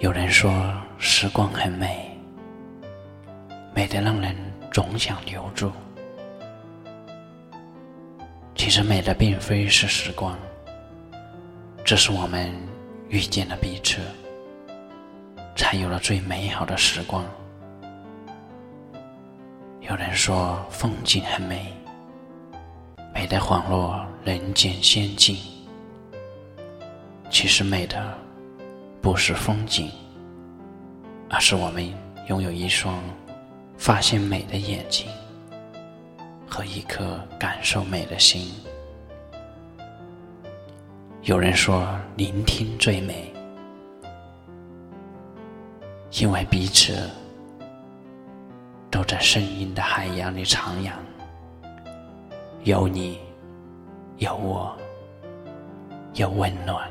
有人说时光很美，美得让人总想留住。其实美的并非是时光，只是我们遇见了彼此，才有了最美好的时光。有人说风景很美，美得恍若人间仙境。其实美的。不是风景，而是我们拥有一双发现美的眼睛和一颗感受美的心。有人说，聆听最美，因为彼此都在声音的海洋里徜徉，有你，有我，有温暖。